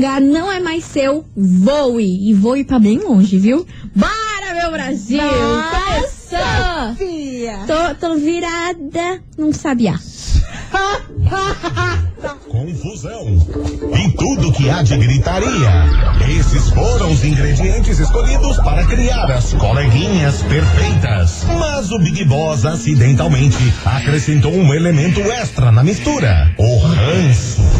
lugar não é mais seu, voe. E voe pra bem longe, viu? Bora, meu Brasil! Começou! Fia. Tô, tô virada num sabiá. Confusão e tudo que há de gritaria. Esses foram os ingredientes escolhidos para criar as coleguinhas perfeitas. Mas o Big Boss acidentalmente acrescentou um elemento extra na mistura: o ranço.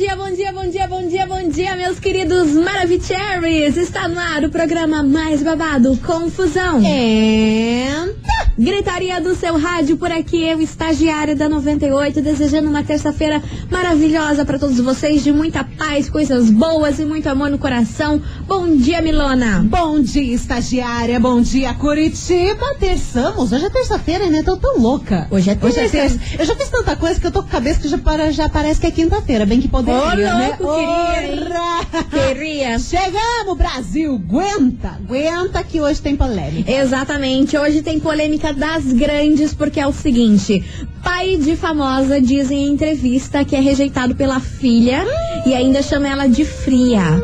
Bom dia, bom dia, bom dia, bom dia, bom dia, meus queridos Maravicheries! Está no ar o programa mais babado, Confusão. And... Gritaria do seu rádio por aqui, eu, estagiária da 98, desejando uma terça-feira maravilhosa para todos vocês, de muita paz, coisas boas e muito amor no coração. Bom dia, Milona! Bom dia, estagiária. Bom dia, Curitiba. Terçamos. Hoje é terça-feira, né? Tô tão louca. Hoje é Hoje é terça. terça. Eu já fiz tanta coisa que eu tô com a cabeça que já, para, já parece que é quinta-feira. Bem que poderia, Ô, né? louco, queria! Queria. Chegamos, Brasil. Aguenta. Aguenta que hoje tem polêmica. Exatamente, hoje tem polêmica das grandes, porque é o seguinte: pai de famosa diz em entrevista que é rejeitado pela filha e ainda chama ela de fria.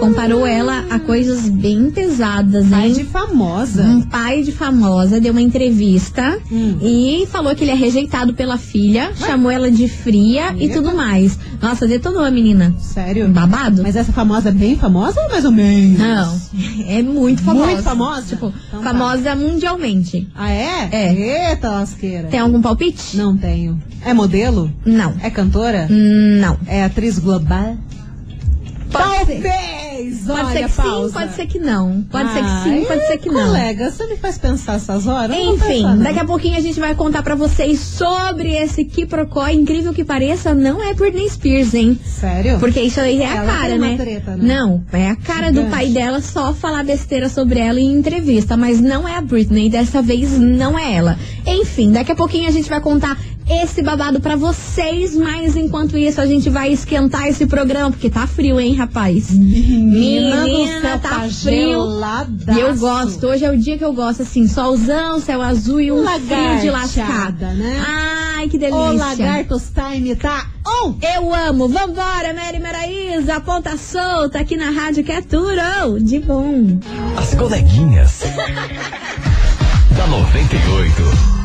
Comparou ela a coisas bem pesadas, Pai hein? de famosa. Um pai de famosa deu uma entrevista Hum. e falou que ele é rejeitado pela filha, chamou ela de fria e Eita. tudo mais. Nossa, detonou a menina. Sério? Babado? Mas essa famosa é bem famosa ou mais ou menos? Não, é muito famosa. Muito famosa? Tipo, Então tá. famosa mundialmente. Ah, é? É. Eita, lasqueira. Tem algum palpite? Não tenho. É modelo? Não. É cantora? Não. É atriz global? Pode. Pode Olha, ser que pausa. sim, pode ser que não. Pode ser que sim, pode ser que não. Colega, você me faz pensar essas horas? Enfim, pensar, daqui a pouquinho a gente vai contar pra vocês sobre esse quiprocó. Incrível que pareça, não é Britney Spears, hein? Sério? Porque isso aí é a Ela cara, tem uma né? treta, né? Não, é a cara do Gigante. pai dela só falar besteira sobre ela em entrevista, mas não é a Britney, dessa vez não é ela. Enfim, daqui a pouquinho a gente vai contar esse babado pra vocês, mas enquanto isso a gente vai esquentar esse programa, porque tá frio, hein, rapaz? Menina, Menina, do céu, tá tá frio. geladaço. E eu gosto, hoje é o dia que eu gosto, assim, solzão, céu azul e um frio de lascar. Lagarteada, né? Ai, que delícia. O Lagartos Time tá on! Eu amo. Vambora, Mary Maraísa, ponta solta aqui na rádio que é tudo de bom. As coleguinhas. da 98.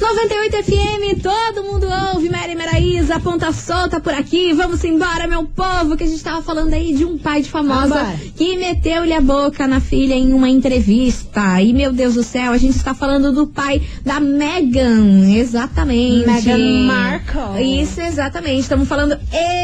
98 FM, todo mundo ouve, Mary Maraísa, ponta solta por aqui. Vamos embora, meu povo, que a gente tava falando aí de um pai de famosa Vambora. que meteu-lhe a boca na filha em uma entrevista. E, meu Deus do céu, a gente está falando do pai da Megan, exatamente. Meghan Markle. Isso, exatamente. Estamos falando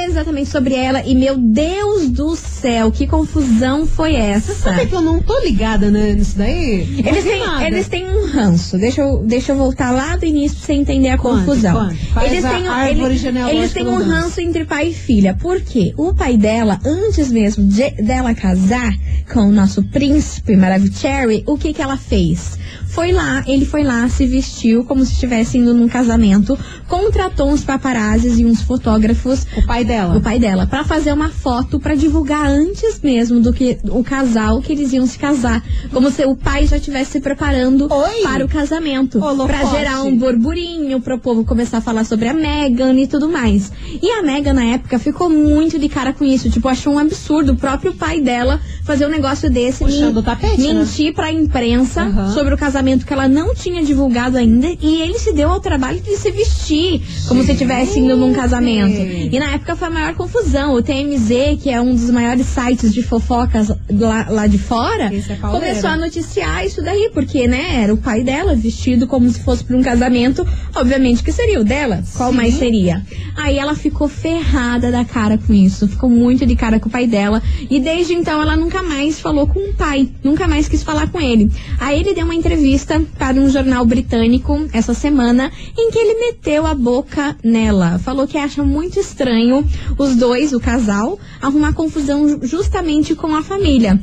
exatamente sobre ela. E, meu Deus do céu, que confusão foi essa? Sabe que eu não tô ligada né, nisso daí? Eles têm, eles têm um ranço. Deixa eu, deixa eu voltar lá início pra você entender a Conte, confusão. Eles têm, árvore eles, têm um ranço. ranço entre pai e filha. Por quê? O pai dela, antes mesmo de, dela casar com o nosso príncipe Maravicherry, o que que ela fez? Foi lá, ele foi lá, se vestiu como se estivesse indo num casamento, contratou uns paparazzis e uns fotógrafos O pai dela. o pai dela, pra fazer uma foto pra divulgar antes mesmo do que o casal que eles iam se casar. Como se o pai já estivesse se preparando Oi? para o casamento. Pra gerar um burburinho, pro povo começar a falar sobre a Megan e tudo mais. E a Megan, na época, ficou muito de cara com isso. Tipo, achou um absurdo o próprio pai dela fazer um negócio desse. Puxando o tapete, né? Mentir pra imprensa Aham. sobre o casamento que ela não tinha divulgado ainda. E ele se deu ao trabalho de se vestir como se estivesse indo num casamento. E na época foi a maior confusão. O TMZ, que é um dos maiores sites de fofocas lá, lá de fora, é começou a noticiar isso daí, porque, né, era o pai dela vestido como se fosse para um casamento. Obviamente que seria o dela. Qual Sim. mais seria? Aí ela ficou ferrada da cara com isso. Ficou muito de cara com o pai dela. E desde então ela nunca mais falou com o pai. Nunca mais quis falar com ele. Aí ele deu uma entrevista para um jornal britânico essa semana em que ele meteu a boca nela. Falou que acha muito estranho os dois, o casal, arrumar confusão ju- justamente com a família.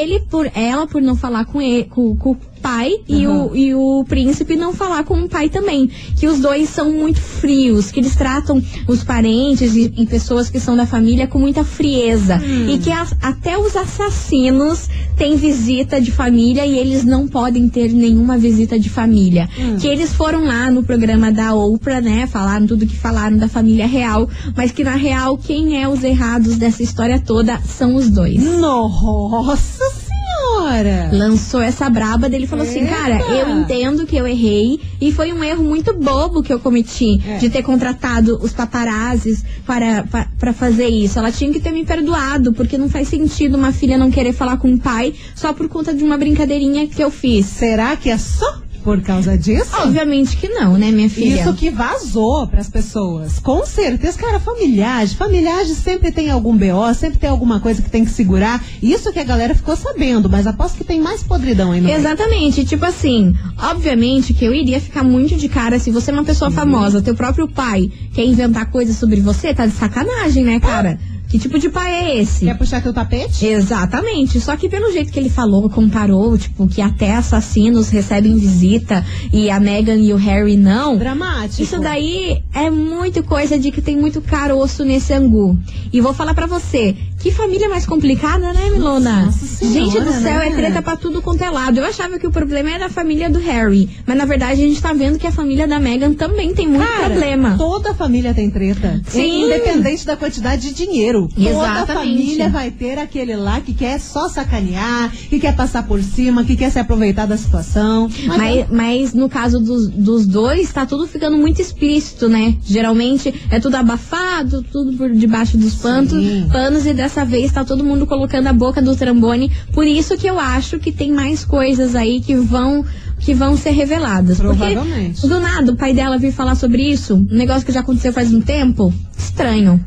Ele por ela por não falar com ele, com, com- pai e, o, e o príncipe não falar com o pai também. Que os dois são muito frios, que eles tratam os parentes e, e pessoas que são da família com muita frieza. E que as- até os assassinos têm visita de família e eles não podem ter nenhuma visita de família. Que eles foram lá no programa da Oprah, né? Falaram tudo que falaram da família real, mas que na real quem é os errados dessa história toda são os dois. Nossa Lançou essa braba dele e falou assim, Eita! cara, eu entendo que eu errei e foi um erro muito bobo que eu cometi É. de ter contratado os paparazzis para, pa- para fazer isso. Ela tinha que ter me perdoado, porque não faz sentido uma filha não querer falar com o pai só por conta de uma brincadeirinha que eu fiz. Será que é só por causa disso? Obviamente que não, né, minha filha? Isso que vazou pras pessoas. Com certeza, cara, familiares. Familiares sempre tem algum BO, sempre tem alguma coisa que tem que segurar. Isso que a galera ficou sabendo, mas aposto que tem mais podridão aí no meio. Exatamente, tipo assim, obviamente que eu iria ficar muito de cara se você é uma pessoa famosa, teu próprio pai quer inventar coisas sobre você, tá de sacanagem, né, cara? Que tipo de pai é esse? Quer puxar teu tapete? Exatamente, só que pelo jeito que ele falou, comparou, tipo, que até assassinos recebem visita e a Meghan e o Harry não. Dramático. Isso daí é muito coisa de que tem muito caroço nesse angu. E vou falar pra você, que família mais complicada, né, Milona? Senhora, gente do céu, né? é treta pra tudo quanto é lado. Eu achava que o problema era a família do Harry, mas na verdade a gente tá vendo que a família da Meghan também tem muito Cara, problema. Toda família tem treta. Sim. Independente da quantidade de dinheiro. Toda Exatamente. família vai ter aquele lá que quer só sacanear, que quer passar por cima, que quer se aproveitar da situação. Mas, mas no caso dos, dos dois, tá tudo ficando muito explícito, né? Geralmente é tudo abafado, tudo por debaixo dos pantos, panos, e dessa vez tá todo mundo colocando a boca do trambone. Por isso que eu acho que tem mais coisas aí que vão. Que vão ser reveladas. Provavelmente. Porque do nada o pai dela vir falar sobre isso, um negócio que já aconteceu faz um tempo, estranho.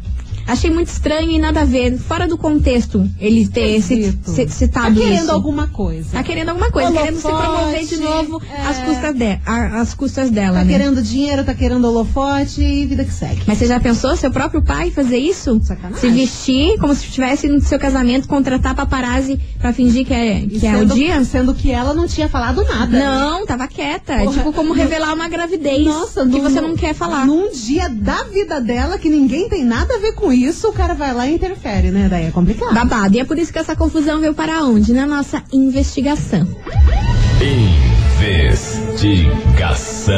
Achei muito estranho e nada a ver, fora do contexto, ele ter ci- Esquisito. ci- Tá citado querendo isso. alguma coisa. Tá querendo alguma coisa, querendo se Holofote, promover de novo é. às, custas de, às custas dela, Tá né? querendo dinheiro, tá querendo holofote e vida que segue. Mas você já pensou seu próprio pai fazer isso? Sacanagem. Se vestir como se estivesse no seu casamento, contratar paparazzi pra fingir que é, que é o sendo, dia? Sendo que ela não tinha falado nada. Não, tava quieta. Porra, tipo, como revelar uma gravidez Nossa, que num- você não quer falar. Num dia da vida dela que ninguém tem nada a ver com isso, o cara vai lá e interfere, né? Daí é complicado. Babado. E é por isso que essa confusão veio para onde? Na nossa investigação. Investigação.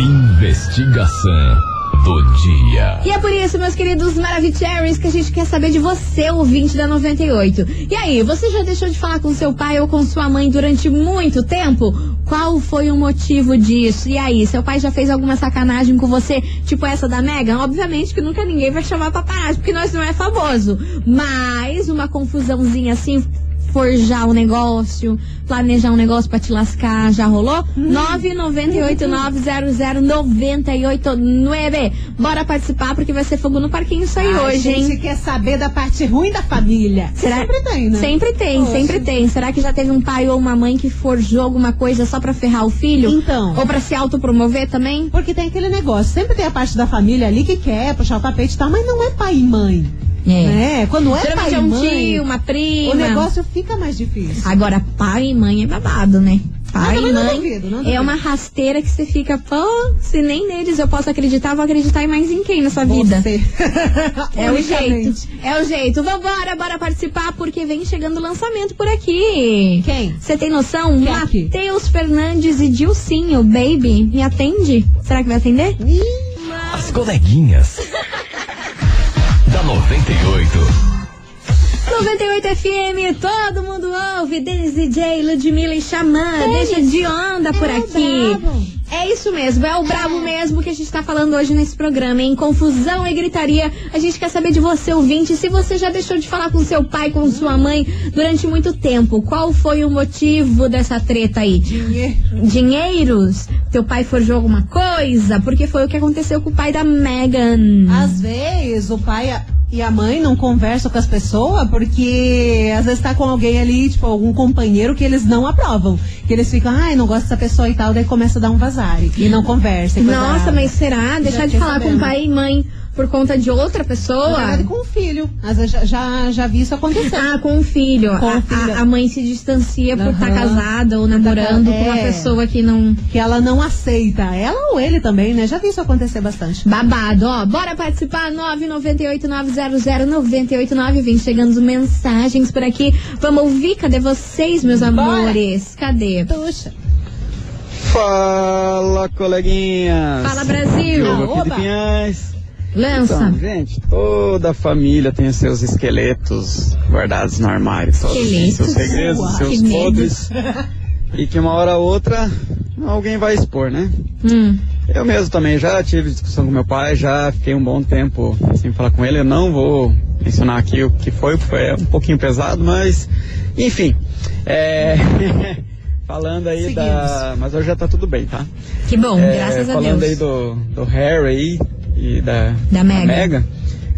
Investigação do dia. E é por isso, meus queridos Maravicheries, que a gente quer saber de você, ouvinte da 98. E aí, você já deixou de falar com seu pai ou com sua mãe durante muito tempo? Qual foi o motivo disso? E aí, seu pai já fez alguma sacanagem com você, tipo essa da Megan? Obviamente que nunca ninguém vai chamar paparazzi, porque nós não é famoso. Mas uma confusãozinha assim, forjar um negócio, planejar um negócio pra te lascar, já rolou? 998900989. Bora participar porque vai ser fogo no parquinho isso aí a hoje, gente hein? quer saber da parte ruim da família. Será- Sempre tem, né? Sempre tem, sempre tem. Será que já teve um pai ou uma mãe que forjou alguma coisa só pra ferrar o filho? Então. Ou pra se autopromover também? Porque tem aquele negócio, sempre tem a parte da família ali que quer puxar o tapete e tal, mas não é pai e mãe. Né? Quando é pai Geralmente e é um mãe, tio, uma prima. o negócio fica mais difícil. Agora, pai e mãe é babado, né? Pai Ah, e também não mãe duvido, é duvido. uma rasteira que você fica, pô, se nem neles eu posso acreditar, vou acreditar em mais em quem nessa vida? Você. É o jeito. É o jeito. Vambora, bora participar, porque vem chegando o lançamento por aqui. Quem? Você tem noção? Quem aqui? Matheus Fernandes e Dilcinho, baby. Me atende? Será que vai atender? As coleguinhas. Da 98. 98 FM, todo mundo ouve. Denis DJ, Ludmilla e Xamã. Deixa de onda por É aqui. É isso mesmo, é o brabo mesmo que a gente tá falando hoje nesse programa, em confusão e gritaria. A gente quer saber de você, ouvinte, se você já deixou de falar com seu pai, com sua mãe durante muito tempo. Qual foi o motivo dessa treta aí? Dinheiro. Dinheiros? Teu pai forjou alguma coisa? Porque foi o que aconteceu com o pai da Megan. Às vezes o pai e a mãe não conversam com as pessoas porque às vezes tá com alguém ali, tipo, algum companheiro que eles não aprovam. Que eles ficam, ai, não gosto dessa pessoa e tal, daí começa a dar um vazar. E não conversa. e Nossa, mas será? Deixar de falar com sabendo. pai e mãe por conta de outra pessoa. Na verdade, com o filho. Vezes já, já, já vi isso acontecer. Ah, com o filho. Com a, o filho. a- a mãe se distancia por estar Aham. casada ou namorando com uma é. pessoa que não. Que ela não aceita. Ela ou ele também, né? Já vi isso acontecer bastante. Babado, ó. Bora participar, 998-900-989. Vem chegando mensagens por aqui. Vamos ouvir, cadê vocês, meus amores? Cadê? Puxa. Fala, coleguinhas! Fala, Brasil! Diogo aqui de Oba. Pinhais. Lança. Então, gente, toda a família tem seus esqueletos guardados no armário. Todos têm seus Esqueletos? segredos, Uau, seus podres. e que uma hora ou outra alguém vai expor, né? Hum. Eu mesmo também já tive discussão com meu pai, já fiquei um bom tempo sem falar com ele. Eu não vou mencionar aqui o que foi, porque foi um pouquinho pesado, mas enfim. É... falando aí da. Mas hoje já tá tudo bem, tá? Que bom, É, graças a falando Deus. aí do, do Harry e da, Da Meghan.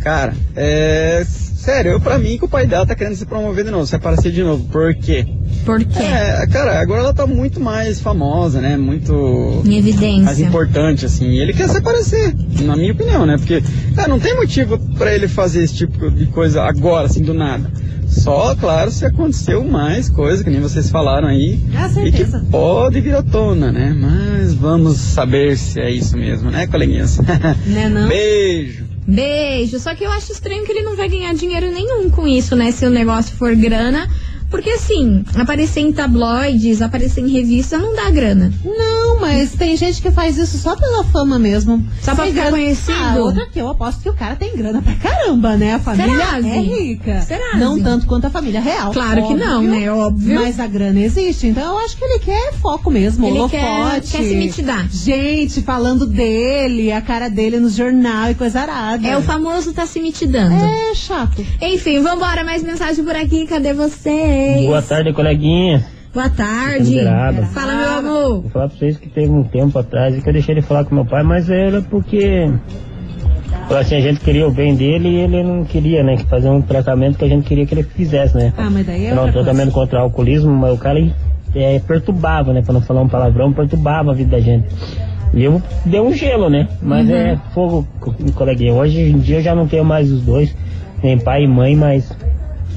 Cara, é. Sério, eu, pra mim que o pai dela tá querendo se promover de novo, se aparecer de novo. Por quê? Por quê? É, cara, agora ela tá muito mais famosa, né? Muito Em evidência. mais importante, assim. E ele quer se aparecer, na minha opinião, né? Porque, cara, não tem motivo pra ele fazer esse tipo de coisa agora, assim, do nada. Só, claro, se aconteceu mais coisa, que nem vocês falaram aí. Ah, E que pode vir à tona, né? Mas vamos saber se é isso mesmo, né, coleguinhas? Né, não? Beijo. Beijo. Só que eu acho estranho que ele não vai ganhar dinheiro nenhum com isso, né? Se o negócio for grana. Porque assim, aparecer em tabloides, aparecer em revista não dá grana. Não, mas tem gente que faz isso só pela fama mesmo. Só pra ficar grana- conhecido? Ah, outra que eu aposto que o cara tem grana pra caramba, né? A família Será, é rica. Será, Não tanto quanto a família real. Claro que não, né? Óbvio. Mas a grana existe, então eu acho que ele quer foco mesmo, Ele holofote. quer- quer se mitidar. Gente falando dele, a cara dele no jornal e coisa arada. É o famoso tá se mitidando. É chato. Enfim, vambora, mais mensagem por aqui, cadê vocês? Boa tarde, coleguinha. Boa tarde. Liberado. Fala, meu amor. Vou falar pra vocês que teve um tempo atrás que eu deixei ele falar com meu pai, mas era porque falou assim, a gente queria o bem dele e ele não queria, né? Que fazer um tratamento que a gente queria que ele fizesse, né? Ah, mas daí é Era um outra coisa. tratamento contra o alcoolismo, mas o cara é, perturbava, né? Pra não falar um palavrão, perturbava a vida da gente. E eu dei um gelo, né? Mas Uhum. é fogo, co- coleguinha. Hoje em dia eu já não tenho mais os dois, nem pai e mãe, mas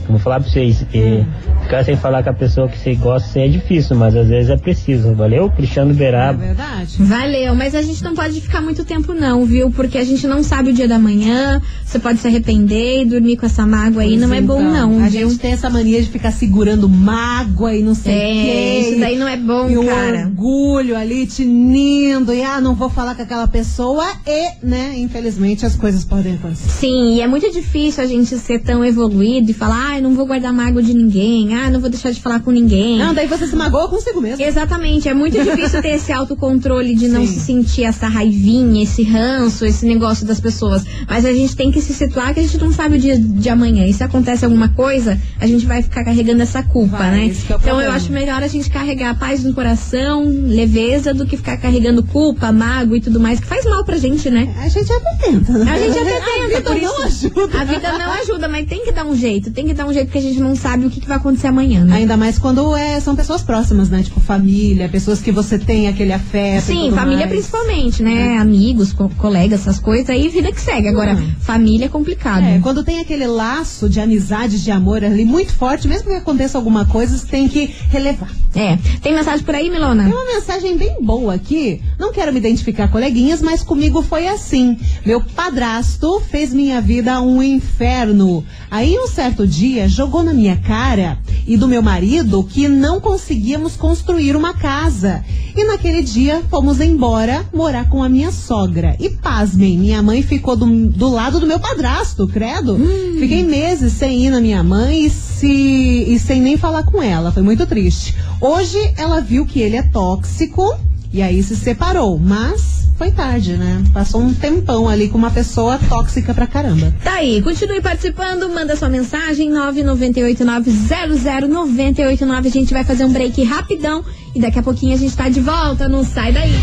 vou falar pra vocês, que Hum. ficar sem falar com a pessoa que você gosta assim, é difícil, mas às vezes é preciso. Valeu? Cristiano É Beraba. verdade. Valeu, mas a gente não pode ficar muito tempo não, viu? Porque a gente não sabe o dia da manhã, você pode se arrepender e dormir com essa mágoa aí, não é bom Então, não, A viu? gente tem essa mania de ficar segurando mágoa e não sei o É, quê. isso daí não é bom, e o cara. orgulho ali tinindo, e ah, não vou falar com aquela pessoa, e, né, infelizmente as coisas podem acontecer. Sim, e é muito difícil a gente ser tão evoluído e falar, não vou guardar mágoa de ninguém, ah, não vou deixar de falar com ninguém. Não, daí você se magoa consigo mesmo. Exatamente, é muito difícil ter esse autocontrole de não Sim. se sentir essa raivinha, esse ranço, esse negócio das pessoas. Mas a gente tem que se situar que a gente não sabe o dia de amanhã. E se acontece alguma coisa, a gente vai ficar carregando essa culpa, Vai, né? é então eu acho melhor a gente carregar a paz no coração, leveza, do que ficar carregando culpa, mágoa e tudo mais, que faz mal pra gente, né? A gente até tenta, né? A gente até A tenta, vida por não ajuda. A vida não ajuda, mas tem que dar um jeito. Tem que dar um jeito porque a gente não sabe o que, que vai acontecer amanhã, né? Ainda mais quando é, são pessoas próximas, né? Tipo família, pessoas que você tem aquele afeto. Sim, família mais. principalmente, né? Amigos, co- colegas, essas coisas aí, vida que segue. Agora, Hum. família é complicado. É, quando tem aquele laço de amizade, de amor ali muito forte, mesmo que aconteça alguma coisa, você tem que relevar. É. Tem mensagem por aí, Milona? Tem uma mensagem bem boa aqui. Não quero me identificar, coleguinhas, mas comigo foi assim. Meu padrasto fez minha vida um inferno. Aí, um certo dia, jogou na minha cara e do meu marido que não conseguíamos construir uma casa. E naquele dia, fomos embora morar com a minha sogra. E pasmem, minha mãe ficou do, do lado do meu padrasto, credo. Fiquei meses sem ir na minha mãe e, se, e sem nem falar com ela. Foi muito triste. Hoje ela viu que ele é tóxico e aí se separou, mas foi tarde, né? Passou um tempão ali com uma pessoa tóxica pra caramba. Tá aí, continue participando, manda sua mensagem 998900989. A gente vai fazer um break rapidão e daqui a pouquinho a gente tá de volta, não sai daí.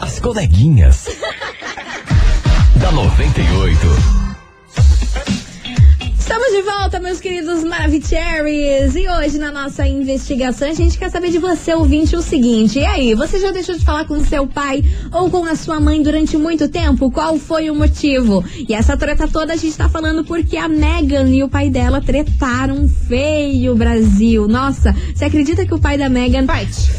As coleguinhas. da 98. Estamos de volta, meus queridos Maravicheries. E hoje, na nossa investigação, a gente quer saber de você, ouvinte, o seguinte. E aí, você já deixou de falar com seu pai ou com a sua mãe durante muito tempo? Qual foi o motivo? E essa treta toda a gente tá falando porque a Megan e o pai dela tretaram feio, Brasil. Nossa, você acredita que o pai da Megan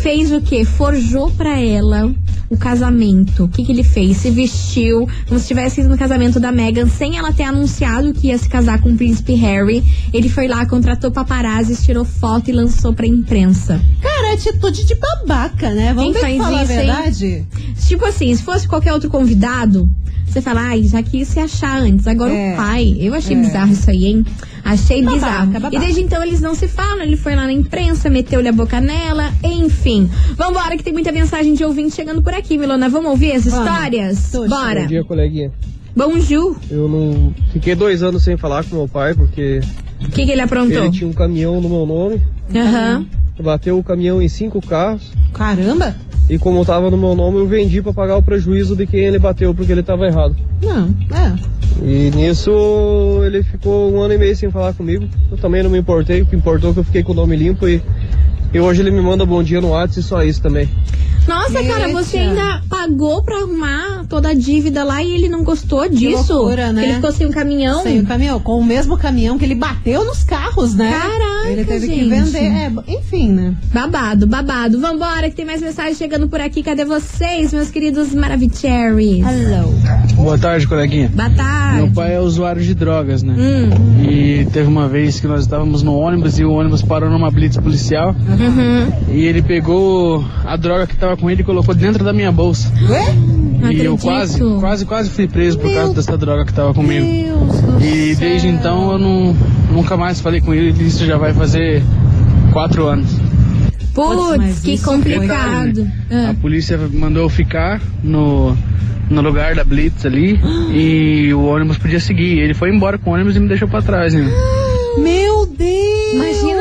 fez o quê? Forjou pra ela o casamento. O que, que ele fez? Se vestiu como se estivesse indo no casamento da Megan sem ela ter anunciado que ia se casar com o príncipe Harry. Ele foi lá, contratou paparazzi, tirou foto e lançou pra imprensa. Cara, atitude de babaca, né? Vamos Quem que faz falar isso, a hein? verdade. Tipo assim, se fosse qualquer outro convidado, você fala, ai, já quis se achar antes. Agora É. o pai, eu achei É. bizarro isso aí, hein? Achei Babaca, bizarro. babaca. E desde então eles não se falam, ele foi lá na imprensa, meteu-lhe a boca nela, enfim. Vambora, que tem muita mensagem de ouvinte chegando por aqui, Milona. Vamos ouvir as histórias? Bora. Bom dia, coleguinha. Bonjour. Eu não. Fiquei dois anos sem falar com meu pai, porque O que, que ele aprontou? ele tinha um caminhão no meu nome, Aham. Bateu o caminhão em cinco carros, Caramba. e como tava no meu nome, eu vendi pra pagar o prejuízo de quem ele bateu, porque ele tava errado. Não, é. E nisso ele ficou um ano e meio sem falar comigo. Eu também não me importei, o que importou é que eu fiquei com o nome limpo e, e hoje ele me manda bom dia no WhatsApp e só isso também. Nossa, cara, você ainda pagou pra arrumar toda a dívida lá e ele não gostou disso? loucura, né? Ele ficou sem um caminhão? Sem o caminhão, com o mesmo caminhão que ele bateu nos carros, né? Caraca, Ele teve que gente. vender. É, enfim, né? Babado, babado. Vambora, que tem mais mensagem chegando por aqui. Cadê vocês, meus queridos Maravicheries? Hello. Boa tarde, coleguinha. Boa tarde. Meu pai é usuário de drogas, né? Hum, E teve uma vez que nós estávamos no ônibus e o ônibus parou numa blitz policial uhum. E ele pegou a droga que tava com ele e colocou dentro da minha bolsa. Ué? Não e eu acredito. quase, quase, quase fui preso por causa dessa droga que tava comigo. Deus E céu. desde então eu não, nunca mais falei com ele, isso já vai fazer quatro anos. Putz, que complicado. A Ah. polícia mandou eu ficar no, no lugar da Blitz ali e o ônibus podia seguir. Ele foi embora com o ônibus e me deixou pra trás, né? Meu Deus! Imagina.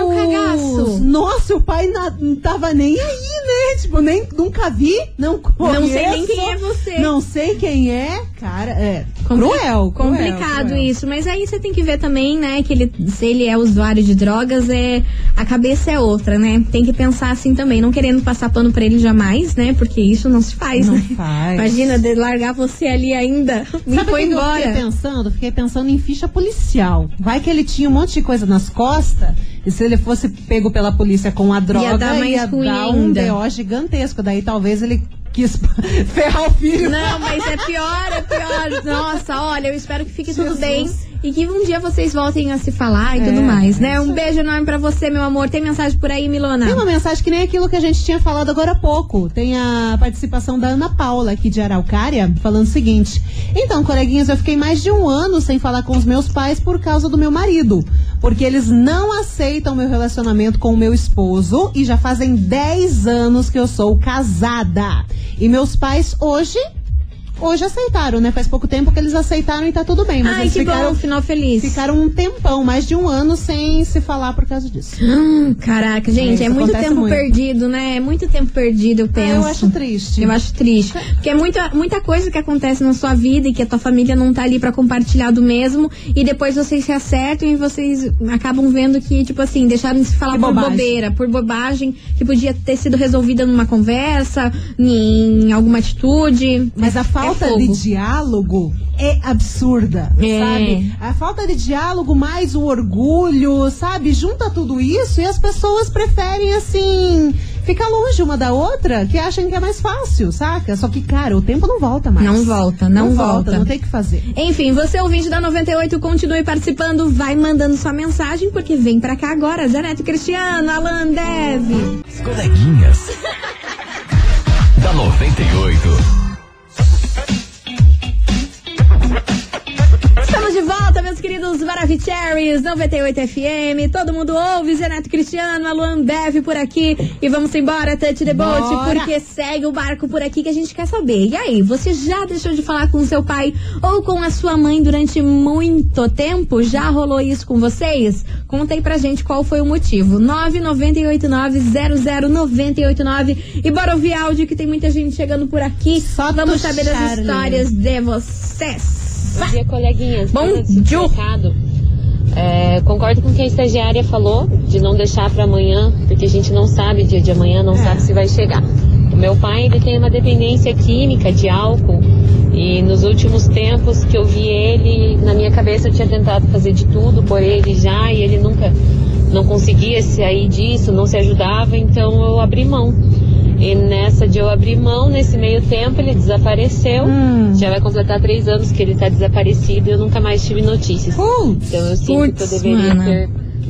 Nossa, o pai na- não tava nem aí, né? Tipo, nem, nunca vi, não conheço. Não sei nem quem é você. Não sei quem é, cara. É Compli- cruel, cruel. Complicado cruel. isso, mas aí você tem que ver também, né, que ele, se ele é usuário de drogas, é a cabeça é outra, né? Tem que pensar assim também, não querendo passar pano pra ele jamais, né? Porque isso não se faz, Não né? faz. Imagina de largar você ali ainda e Sabe o foi que que eu embora. fiquei pensando? Fiquei pensando em ficha policial. Vai que ele tinha um monte de coisa nas costas. E se ele fosse pego pela polícia com a droga, dar mais ruim dar um. BO gigantesco. Daí talvez ele quis ferrar o filho. Não, mas é pior, é pior. Nossa, olha, eu espero que fique tudo Jesus. bem e que um dia vocês voltem a se falar e É, tudo mais, né? é Um isso beijo enorme pra você, meu amor. Tem mensagem por aí, Milona? Tem uma mensagem que nem aquilo que a gente tinha falado agora há pouco. Tem a participação da Ana Paula, aqui de Araucária, falando o seguinte: Então, coleguinhas, eu fiquei mais de um ano sem falar com os meus pais por causa do meu marido. Porque eles não aceitam meu relacionamento com o meu esposo e já fazem 10 anos que eu sou casada. E meus pais hoje. Hoje aceitaram, né? Faz pouco tempo que eles aceitaram e tá tudo bem. Mas Ai, eles que ficaram, bom, final feliz. ficaram um tempão, mais de um ano, sem se falar por causa disso. Hum, caraca, gente, É, é muito tempo muito. perdido, né? É muito tempo perdido, eu Ah, penso. eu acho triste. Eu acho triste. Porque é muita, muita coisa que acontece na sua vida e que a tua família não tá ali pra compartilhar do mesmo. E depois vocês se acertam e vocês acabam vendo que, tipo assim, deixaram de se falar Que por bobagem. bobeira, por bobagem que podia ter sido resolvida numa conversa, em alguma atitude. Mas a É falta de diálogo é absurda, É. sabe? A falta de diálogo mais o orgulho, sabe? Junta tudo isso e as pessoas preferem, assim, ficar longe uma da outra, que acham que é mais fácil, saca? Só que, cara, o tempo não volta mais. Não volta, não volta. Não tem o que fazer. Enfim, você ouvinte da 98, continue participando, vai mandando sua mensagem, porque vem pra cá agora. Zaneto Cristiano, Alan Dev. As coleguinhas. da 98. De volta, meus queridos Maravicheries, 98 FM. Todo mundo ouve, Zeneto Cristiano, Alan Dev por aqui. E vamos embora, Touch the Boat, Bora. porque segue o barco por aqui que a gente quer saber. E aí, você já deixou de falar com seu pai ou com a sua mãe durante muito tempo? Já rolou isso com vocês? Conta aí pra gente qual foi o motivo. 998900989 e bora ouvir áudio que tem muita gente chegando por aqui. Só Vamos saber Charlie. histórias de vocês. Bom dia, coleguinhas. Bom dia. É, concordo com o que a estagiária falou, de não deixar para amanhã, porque a gente não sabe dia de amanhã, não sabe se vai chegar. O meu pai ele tem uma dependência química de álcool e nos últimos tempos que eu vi ele, na minha cabeça eu tinha tentado fazer de tudo por ele já e ele nunca não conseguia sair disso, não se ajudava, então eu abri mão. E nessa de eu abrir mão, nesse meio tempo ele desapareceu. Já vai completar três anos que ele tá desaparecido e eu nunca mais tive notícias. então eu sinto que eu deveria ter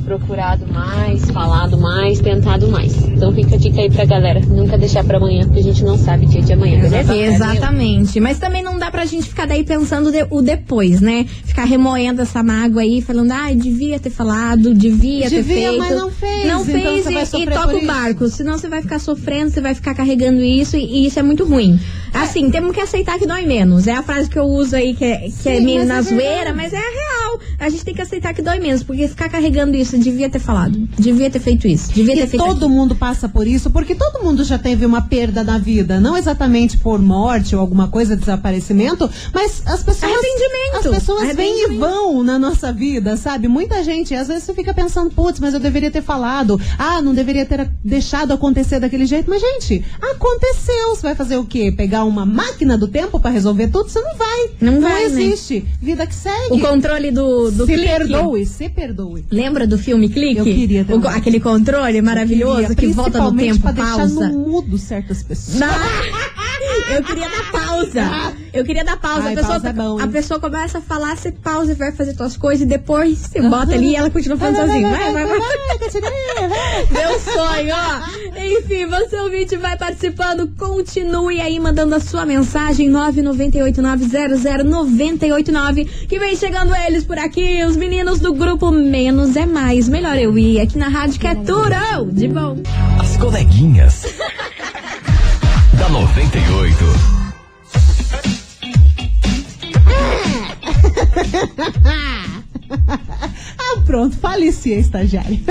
procurado mais, falado mais, tentado mais. Então fica a dica aí pra galera. Nunca deixar pra amanhã, porque a gente não sabe dia de amanhã, beleza? Exatamente. Mas também não dá pra gente ficar daí pensando de- o depois, né? Ficar remoendo essa mágoa aí, falando, ai, devia ter falado, devia, ter Devia, feito. mas não fez, Não então fez você vai e- e, toca o barco. Senão você vai ficar sofrendo, você vai ficar carregando isso e, e isso é muito ruim. Assim, temos que aceitar que dói menos. É a frase que eu uso aí, que é, que é Sim, meio mas na é zoeira, mas é a real. A gente tem que aceitar que dói menos, porque ficar carregando isso, devia ter falado, devia ter feito isso, devia ter E feito todo mundo passa por isso, porque todo mundo já teve uma perda na vida, não exatamente por morte ou alguma coisa, desaparecimento, mas as pessoas. Arrependimento. As pessoas vêm e vão na nossa vida, sabe? Muita gente, às vezes você fica pensando, putz, mas eu deveria ter falado, ah, não deveria ter deixado acontecer daquele jeito. Mas, gente, aconteceu. Você vai fazer o quê? Pegar uma máquina do tempo pra resolver tudo? Você não vai. Não vai, né? existe. Vida que segue. O controle do, do se clique. perdoe, se perdoe. Lembra do filme Clique? Eu queria O aquele controle maravilhoso Queria, que volta no tempo, pra deixar pausa. no mudo certas pessoas. Não. Eu queria dar pausa. Eu queria dar pausa. Ai, a, pessoa, pausa é bom, a pessoa começa a falar, você pausa e vai fazer suas coisas e depois você bota ali e ela continua falando sozinha. Vai, vai, vai. Meu sonho, ó. Enfim, você ouvinte vai participando. Continue aí mandando a sua mensagem 998900989 que vem chegando eles por aqui, os meninos do grupo Menos é Mais. Melhor eu ir aqui na rádio que é tudo de bom. As coleguinhas. da 98. Ah, pronto, faleci a estagiária.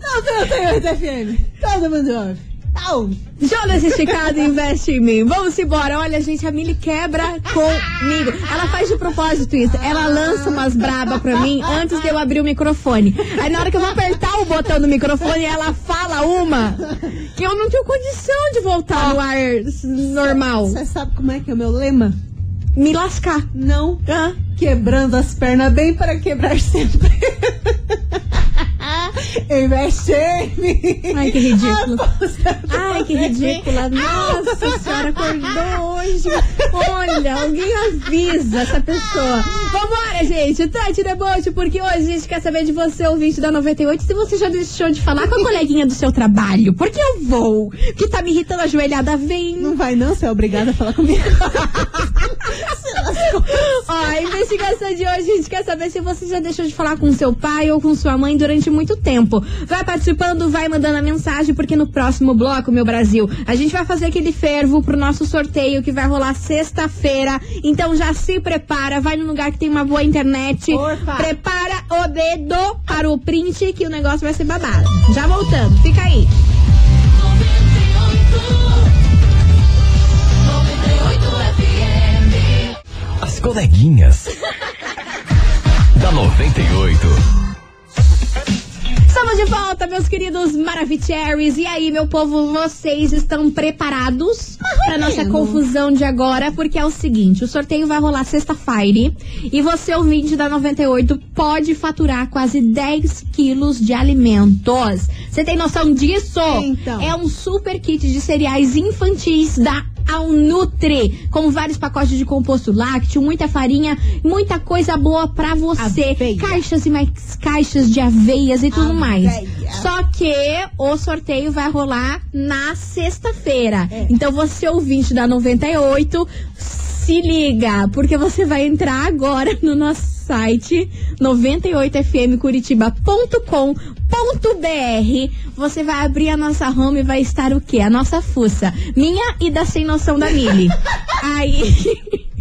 Não, tem outro FM. Todo mundo ouve. Au. Jonas Esticado investe em mim. Vamos embora. Olha, gente, a Mili quebra comigo. Ela faz de propósito isso. Ela lança umas braba pra mim antes de eu abrir o microfone. Aí na hora que eu vou apertar o botão do microfone, ela fala uma que eu não tenho condição de voltar no ar normal. Você sabe como é que é o meu lema? Me lascar. Não. Hã? Quebrando as pernas bem para quebrar sempre. Investe em. Ai, que ridículo. Ai, que ridícula. Nossa senhora, acordou hoje. Olha, alguém avisa essa pessoa. Vambora, gente. Tati Debote, porque hoje a gente quer saber de você, ouvinte da 98, se você já deixou de falar com a coleguinha do seu trabalho. Porque eu vou. Que tá me irritando a joelhada, vem. Não vai não, você é obrigada a falar comigo. Ó, a investigação de hoje a gente quer saber se você já deixou de falar com seu pai ou com sua mãe durante muito tempo. Vai participando, vai mandando a mensagem, porque no próximo bloco, meu Brasil, a gente vai fazer aquele fervo pro nosso sorteio que vai rolar sexta-feira. Então já se prepara, vai num lugar que tem uma boa internet. Porfa. Prepara o dedo para o print que o negócio vai ser babado. Já voltando, fica aí. Coleguinhas. da 98. Estamos de volta, meus queridos Maravicheries. E aí, meu povo, vocês estão preparados para nossa confusão de agora? Porque é o seguinte: o sorteio vai rolar sexta-feira e você, ouvinte da 98, pode faturar quase 10 quilos de alimentos. Você tem noção disso? Então. É um super kit de cereais infantis da ao Nutri, com vários pacotes de composto lácteo, muita farinha, muita coisa boa pra você. Aveia. Caixas e mais caixas de aveias e tudo mais. Aveia. Só que o sorteio vai rolar na sexta-feira. É. Então você ouvinte da 98, se liga, porque você vai entrar agora no nosso site 98fmcuritiba.com.br. Você vai abrir a nossa home e vai estar o quê? A nossa fuça. Minha e da sem noção da Mili. Aí.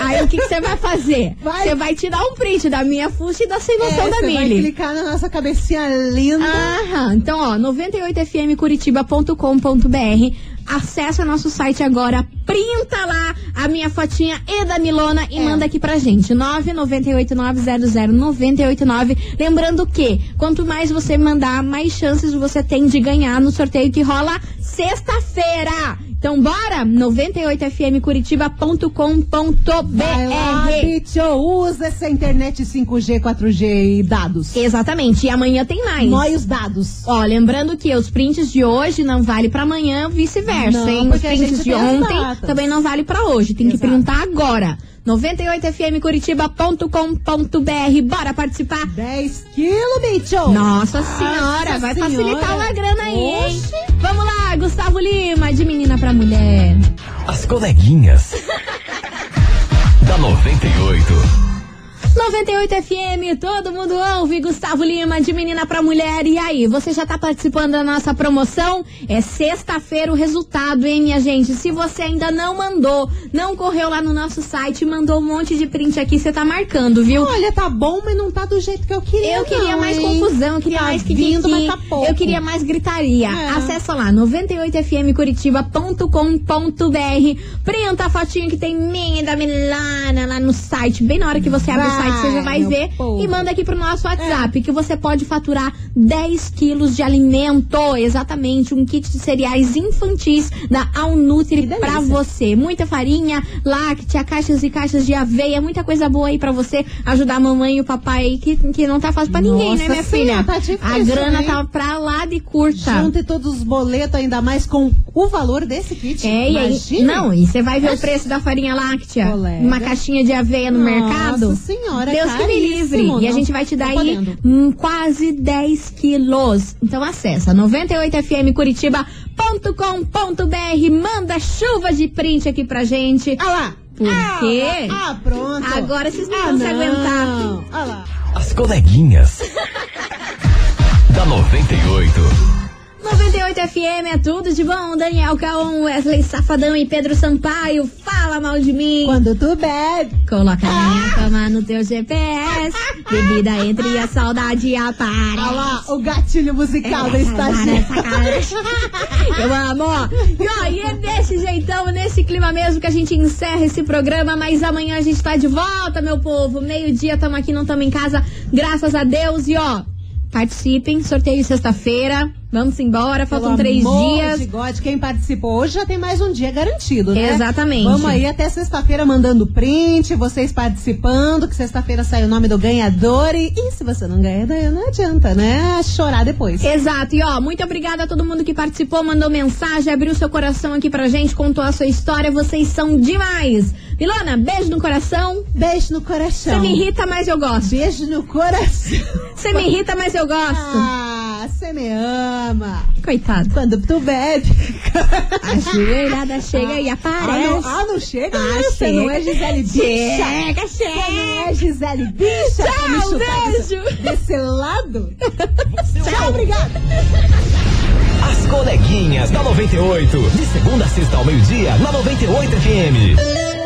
Aí o que você vai fazer? Vai. Você vai tirar um print da minha fuça e da sem noção É, da você vai Mili. clicar na nossa cabecinha linda. Aham, então ó, 98fmcuritiba.com.br Acessa nosso site agora, printa lá a minha fotinha e da Milona e É. manda aqui pra gente. 998900989. Lembrando que quanto mais você mandar, mais chances você tem de ganhar no sorteio que rola sexta-feira. Então bora! 98fmcuritiba.com.br Vai lá, bicho, usa essa internet 5G, 4G e dados. Exatamente, e amanhã tem mais. Nós os dados. Ó, lembrando que os prints de hoje não vale pra amanhã, vice-versa, hein? Os prints de ontem também não vale pra hoje, tem que Exato. printar agora. 98fmcuritiba.com.br, bora participar? 10 quilos, bicho. Nossa senhora, vai senhora. facilitar uma grana aí, hein? Vamos lá, Gustavo Lima, de menina pra mulher. As coleguinhas. da 98. 98 FM, todo mundo ouve. Gustavo Lima, de menina pra mulher. E aí, você já tá participando da nossa promoção? É sexta-feira o resultado, hein, minha gente? Se você ainda não mandou, não correu lá no nosso site, mandou um monte de print aqui, você tá marcando, viu? Olha, tá bom, mas não tá do jeito que eu queria. Eu queria não, mais hein? confusão, eu queria Tá mais que vindo, mas tá pouco. Eu queria mais gritaria. É. Acessa lá, 98fmcuritiba.com.br. Printa a fotinho que tem minha da Milana lá no site. Bem na hora que você abre o Vai, site, você já vai ver. povo. E manda aqui pro nosso WhatsApp que você pode faturar 10 quilos de alimento. Exatamente, um kit de cereais infantis da Alnutri pra você. Muita farinha, láctea, caixas e caixas de aveia, muita coisa boa aí pra você ajudar a mamãe e o papai aí, que, que não tá fácil pra ninguém, Nossa né, minha senhora, filha? tá difícil, a grana hein? tá pra lá de curta. Junte todos os boletos, ainda mais com o valor desse kit. É, e aí, Imagina. não, e você vai ver o preço da farinha láctea, Colega. uma caixinha de aveia no Nossa mercado. senhora, é Deus que me livre. E a gente vai te dar aí hum, quase 10 quilos. Então acessa 98fmcuritiba.com.br, manda chuva de print aqui pra gente. Ah lá. Por ah, quê? Ah, pronto. Agora vocês não ah, vão se não. aguentar. Ah lá. As coleguinhas. da 98. 98 FM é tudo de bom. Daniel Caon, Wesley Safadão e Pedro Sampaio. Fala mal de mim. Quando tu bebe. Coloca a minha cama no teu GPS. Bebida entre e a saudade aparece. Ah lá, o gatilho musical da estagiária. Eu amo. E, ó, e é desse jeitão, nesse clima mesmo que a gente encerra esse programa. Mas amanhã a gente tá de volta, meu povo. Meio-dia, tamo aqui, não tamo em casa. Graças a Deus. E ó, participem. Sorteio sexta-feira. Vamos embora. Faltam Pelo três dias. de God, quem participou hoje já tem mais um dia garantido, né? Exatamente. Vamos aí até sexta-feira mandando print, vocês participando, que sexta-feira sai o nome do ganhador. E, e se você não ganha, daí não adianta, né? Chorar depois. Exato, e ó, muito obrigada a todo mundo que participou, mandou mensagem, abriu seu coração aqui pra gente, contou a sua história, vocês são demais. Milona, beijo no coração. Beijo no coração. Você me irrita, mas eu gosto. Beijo no coração. Você me irrita, mas eu gosto. Ah, você me ama. Coitado. Quando tu bebe. A joelhada chega e Ah, aparece. não, ah, não chega? Ah? Você não é Gisele Bicha? Chega, Você não chega. é Gisele Bicha? Tchau, beijo. Desse lado? Tchau, obrigada. As coleguinhas da 98. De segunda a sexta ao meio-dia, na 98 FM.